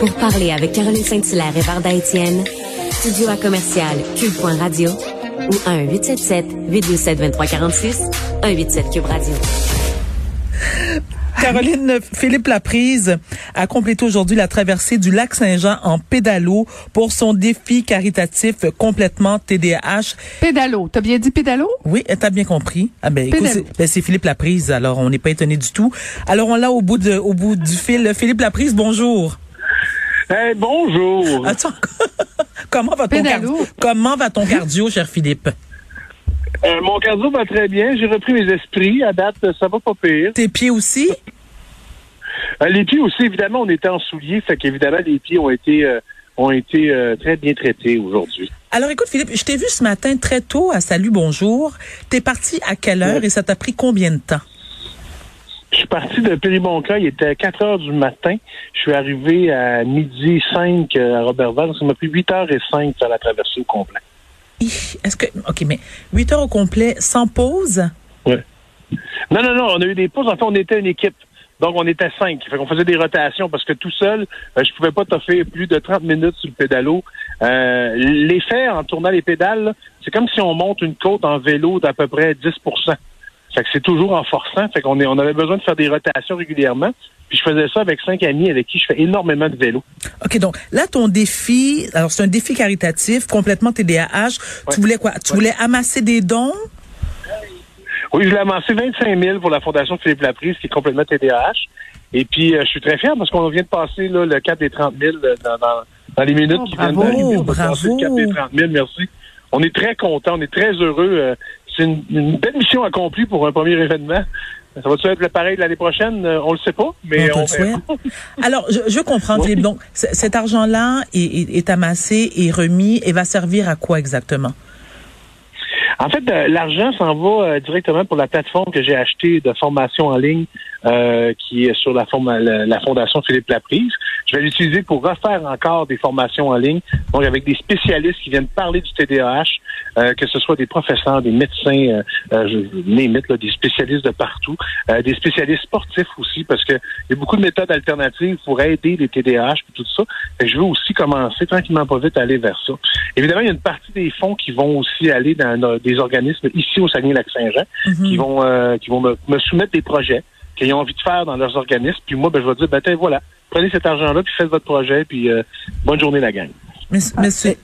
Pour parler avec Caroline Saint-Hilaire et Varda Étienne, studio à commercial cube.radio ou 1-877-827-2346, 187 Cube Radio. Caroline Philippe Laprise a complété aujourd'hui la traversée du lac Saint-Jean en pédalo pour son défi caritatif complètement TDAH. Pédalo, t'as bien dit pédalo? Oui, t'as bien compris. Ah ben, écoute, c'est, ben, c'est Philippe Laprise, alors on n'est pas étonné du tout. Alors on l'a au bout de, au bout du fil. Philippe Laprise, bonjour. Hey, bonjour. Attends, comment va ton cardio? Comment va ton cardio, cher Philippe? Euh, mon cardio va très bien. J'ai repris mes esprits. À date, ça va pas pire. Tes pieds aussi? Euh, les pieds aussi, évidemment, on était en souliers, fait qu'évidemment, les pieds ont été euh, ont été euh, très bien traités aujourd'hui. Alors écoute, Philippe, je t'ai vu ce matin très tôt à Salut Bonjour. T'es parti à quelle heure et ça t'a pris combien de temps? Je suis parti de Péribonca, il était 4 heures du matin. Je suis arrivé à midi 5 à Robertval. Ça m'a pris 8 heures et 5 faire la traversée au complet. Est-ce que, OK, mais 8 heures au complet sans pause? Oui. Non, non, non, on a eu des pauses. En fait, on était une équipe. Donc, on était cinq. Fait qu'on faisait des rotations parce que tout seul, euh, je pouvais pas t'offrir plus de 30 minutes sur le pédalo. Euh, L'effet en tournant les pédales, c'est comme si on monte une côte en vélo d'à peu près 10 Fait que c'est toujours en forçant. Fait qu'on on avait besoin de faire des rotations régulièrement. Puis je faisais ça avec cinq amis avec qui je fais énormément de vélo. OK, donc là, ton défi, alors c'est un défi caritatif, complètement TDAH. Tu voulais quoi? Tu voulais amasser des dons? Oui, je l'ai amassé 25 000 pour la Fondation Philippe Laprise, qui est complètement TDAH. Et puis, euh, je suis très fier parce qu'on vient de passer là, le cap des 30 000 dans, dans, dans les minutes oh, qui bravo, viennent d'arriver. On bravo. le cap des 30 000, merci. On est très contents, on est très heureux. Euh, c'est une, une, belle mission accomplie pour un premier événement. Ça va-tu être le pareil de l'année prochaine? Euh, on le sait pas, mais on, on souhaite. Alors, je, je comprends, oui. Philippe. Donc, cet argent-là est, est, est amassé et remis et va servir à quoi exactement? En fait, euh, l'argent s'en va euh, directement pour la plateforme que j'ai achetée de formation en ligne euh, qui est sur la, la, la, Fondation Philippe Laprise. Je vais l'utiliser pour refaire encore des formations en ligne, donc avec des spécialistes qui viennent parler du TDAH, euh, que ce soit des professeurs, des médecins, euh, je limite, là, des spécialistes de partout, euh, des spécialistes sportifs aussi, parce que il y a beaucoup de méthodes alternatives pour aider les TDAH et tout ça. Et je veux aussi commencer tranquillement pas vite à aller vers ça. Évidemment, il y a une partie des fonds qui vont aussi aller dans des organismes ici au Saguenay-Lac-Saint-Jean, mm -hmm. qui vont euh, qui vont me, me soumettre des projets qu'ils ont envie de faire dans leurs organismes. Puis moi, ben, je vais dire, ben, tiens, voilà, prenez cet argent-là, puis faites votre projet, puis euh, bonne journée, la gang. Monsieur,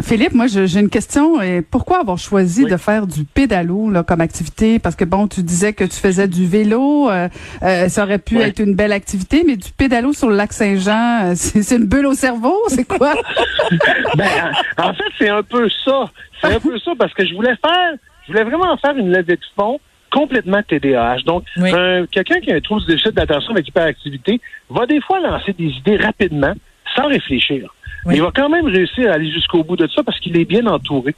Philippe, moi, j'ai une question. Pourquoi avoir choisi oui. de faire du pédalo là, comme activité? Parce que, bon, tu disais que tu faisais du vélo. Euh, euh, ça aurait pu oui. être une belle activité, mais du pédalo sur le lac Saint-Jean, c'est une bulle au cerveau? C'est quoi? ben, en, en fait, c'est un peu ça. C'est un peu ça parce que je voulais faire, je voulais vraiment faire une levée de fonds complètement TDAH. Donc, oui. quelqu'un qui a un trouble de déficit d'attention avec hyperactivité va des fois lancer des idées rapidement, sans réfléchir. Oui. Mais il va quand même réussir à aller jusqu'au bout de ça parce qu'il est bien entouré.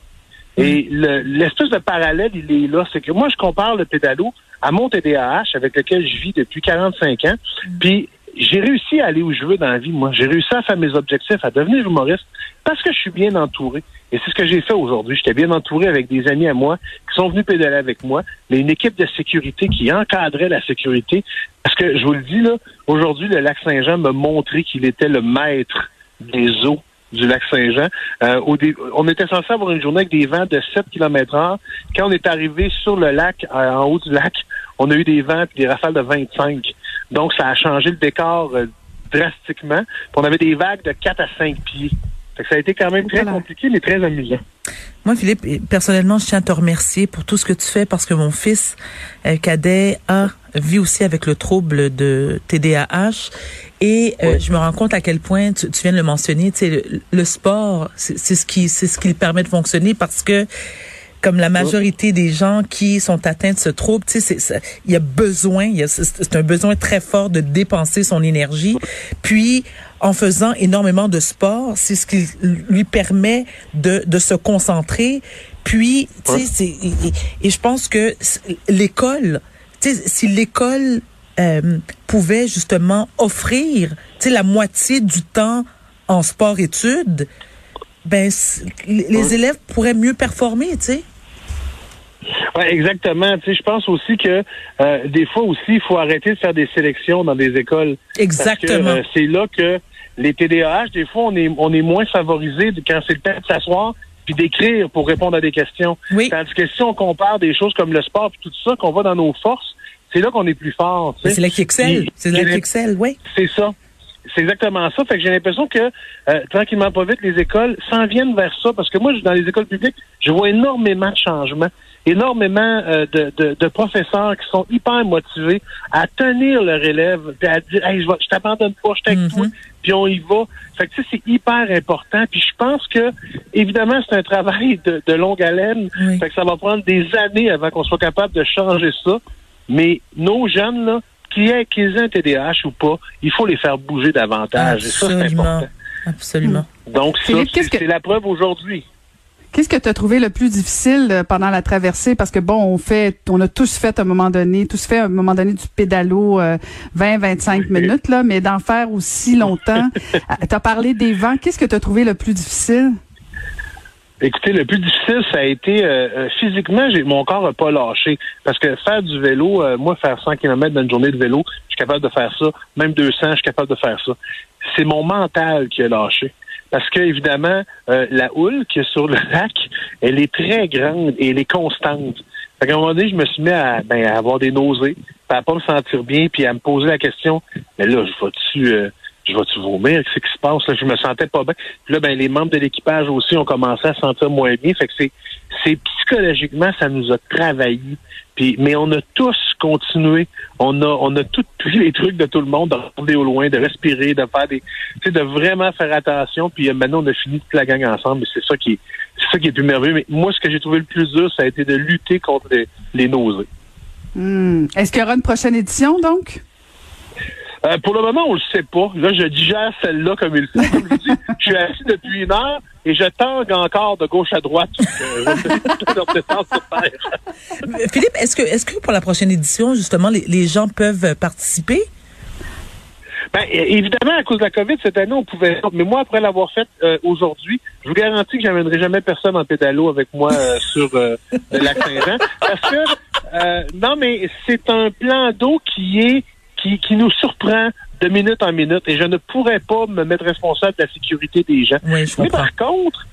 Et l'espèce de parallèle, il est là. C'est que moi, je compare le pédalo à mon TDAH avec lequel je vis depuis 45 ans. Puis, j'ai réussi à aller où je veux dans la vie, moi. J'ai réussi à faire mes objectifs, à devenir humoriste parce que je suis bien entouré. Et c'est ce que j'ai fait aujourd'hui. J'étais bien entouré avec des amis à moi qui sont venus pédaler avec moi, mais une équipe de sécurité qui encadrait la sécurité. Parce que, je vous le dis, là, aujourd'hui, le lac Saint-Jean m'a montré qu'il était le maître des eaux du lac Saint-Jean. Euh, on était censé avoir une journée avec des vents de 7 km heure. Quand on est arrivé sur le lac, euh, en haut du lac, on a eu des vents et des rafales de 25. Donc, ça a changé le décor euh, drastiquement. Puis on avait des vagues de 4 à 5 pieds. Fait que ça a été quand même très voilà. compliqué, mais très amusant. Moi, Philippe, personnellement, je tiens à te remercier pour tout ce que tu fais parce que mon fils euh, cadet a vit aussi avec le trouble de TDAH et euh, je me rends compte à quel point tu, tu viens de le mentionner, le, le sport, c'est ce qui c'est ce qui le permet de fonctionner parce que comme la majorité des gens qui sont atteints de ce trouble, tu sais, il y a besoin, c'est un besoin très fort de dépenser son énergie. Puis, en faisant énormément de sport, c'est ce qui lui permet de, de se concentrer. Puis, tu sais, et, et, je pense que l'école, tu sais, si l'école euh, pouvait justement offrir, tu sais, la moitié du temps en sport-études, ben les élèves pourraient mieux performer, tu sais. Ouais, exactement. Tu sais, je pense aussi que euh, des fois aussi, il faut arrêter de faire des sélections dans des écoles. Exactement. Euh, c'est là que les TDAH, des fois, on est, on est moins favorisé quand c'est le temps de s'asseoir puis d'écrire pour répondre à des questions. Oui. Tandis que si on compare des choses comme le sport puis tout ça, qu'on va dans nos forces, c'est là qu'on est plus fort. C'est là qui excelle. C'est là qui excelle, oui. C'est ça. C'est exactement ça. Fait que j'ai l'impression que euh, tranquillement pas vite, les écoles s'en viennent vers ça. Parce que moi, dans les écoles publiques, je vois énormément de changements, énormément euh, de, de, de, professeurs qui sont hyper motivés à tenir leur élève, à dire Hey, je, je t'abandonne pas, je t'aide toi, puis on y va. Fait que c'est hyper important. Puis je pense que, évidemment, c'est un travail de, de longue haleine. Fait que ça va prendre des années avant qu'on soit capable de changer ça. Mais nos jeunes, là, qu'ils aient, qu'ils aient un TDAH ou pas, il faut les faire bouger davantage. Absolument. Et ça, c'est important. Absolument. Donc, ça, c'est la preuve aujourd'hui. Qu'est-ce que tu as trouvé le plus difficile euh, pendant la traversée? Parce que bon, on fait, on a tous fait à un moment donné, tous fait à un moment donné du pédalo 20-25 euh, minutes, là, mais d'en faire aussi longtemps. Euh, tu as parlé des vents. Qu'est-ce que tu as trouvé le plus difficile? Écoutez, le plus difficile, ça a été physiquement, j'ai, mon corps n'a pas lâché. Parce que faire du vélo, moi, faire 100 km dans une journée de vélo, je suis capable de faire ça. Même 200, je suis capable de faire ça. C'est mon mental qui a lâché parce que évidemment, euh, la houle qui est sur le lac, elle est très grande et elle est constante. Fait qu'à un moment donné, je me suis mis à, ben, à avoir des nausées, à pas me sentir bien, puis à me poser la question, mais là, je vais-tu euh, je vais-tu vomir? Qu'est-ce qui se passe? Là, je me sentais pas bien. Puis là, ben, les membres de l'équipage aussi ont commencé à se sentir moins bien. Fait que c'est, c'est psychologiquement, ça nous a travaillé. Puis, mais on a tous continué. On a, on a tous pris les trucs de tout le monde, de regarder au loin, de respirer, de faire des, tu sais, de vraiment faire attention. Puis euh, maintenant, on a fini toute la gang ensemble. C'est ça qui est, c'est ça qui est plus merveilleux. Mais moi, ce que j'ai trouvé le plus dur, ça a été de lutter contre les, nausées. Hmm. Est-ce qu'il y aura une prochaine édition, donc? Euh, pour le moment, on le sait pas. Là, je digère celle-là comme il faut. Comme je dis, je suis assis depuis une heure et je tangue encore de gauche à droite. Euh, Philippe, est-ce que, est-ce que pour la prochaine édition, justement, les, gens peuvent participer? Ben, évidemment, à cause de la COVID, cette année, on pouvait. Mais moi, après l'avoir fait euh, aujourd'hui, je vous garantis que j'amènerai jamais personne en pédalo avec moi sur le lac Saint-Jean. Parce que, non, mais c'est un plan d'eau qui est qui, nous surprend de minute en minute et je ne pourrais pas me mettre responsable de la sécurité des gens. Mais par contre,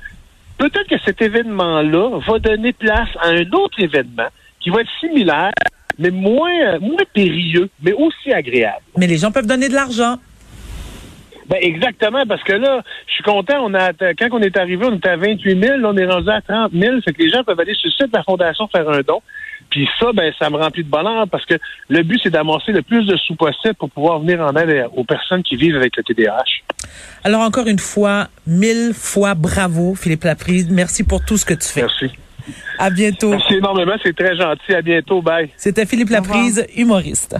peut-être que cet événement-là va donner place à un autre événement qui va être similaire, mais moins, moins périlleux, mais aussi agréable. Mais les gens peuvent donner de l'argent. Ben exactement, parce que là, je suis content. On a quand on est arrivé, on était à 28 000, là, on est rendu à 30 000. Fait que les gens peuvent aller sur le site de la Fondation faire un don. Puis ça, ben, ça me remplit de bonheur parce que le but, c'est d'amasser le plus de sous possible pour pouvoir venir en aide aux personnes qui vivent avec le TDAH. Alors, encore une fois, mille fois bravo, Philippe Laprise. Merci pour tout ce que tu fais. Merci. À bientôt. Merci énormément. C'est très gentil. À bientôt. Bye. C'était Philippe Laprise, humoriste.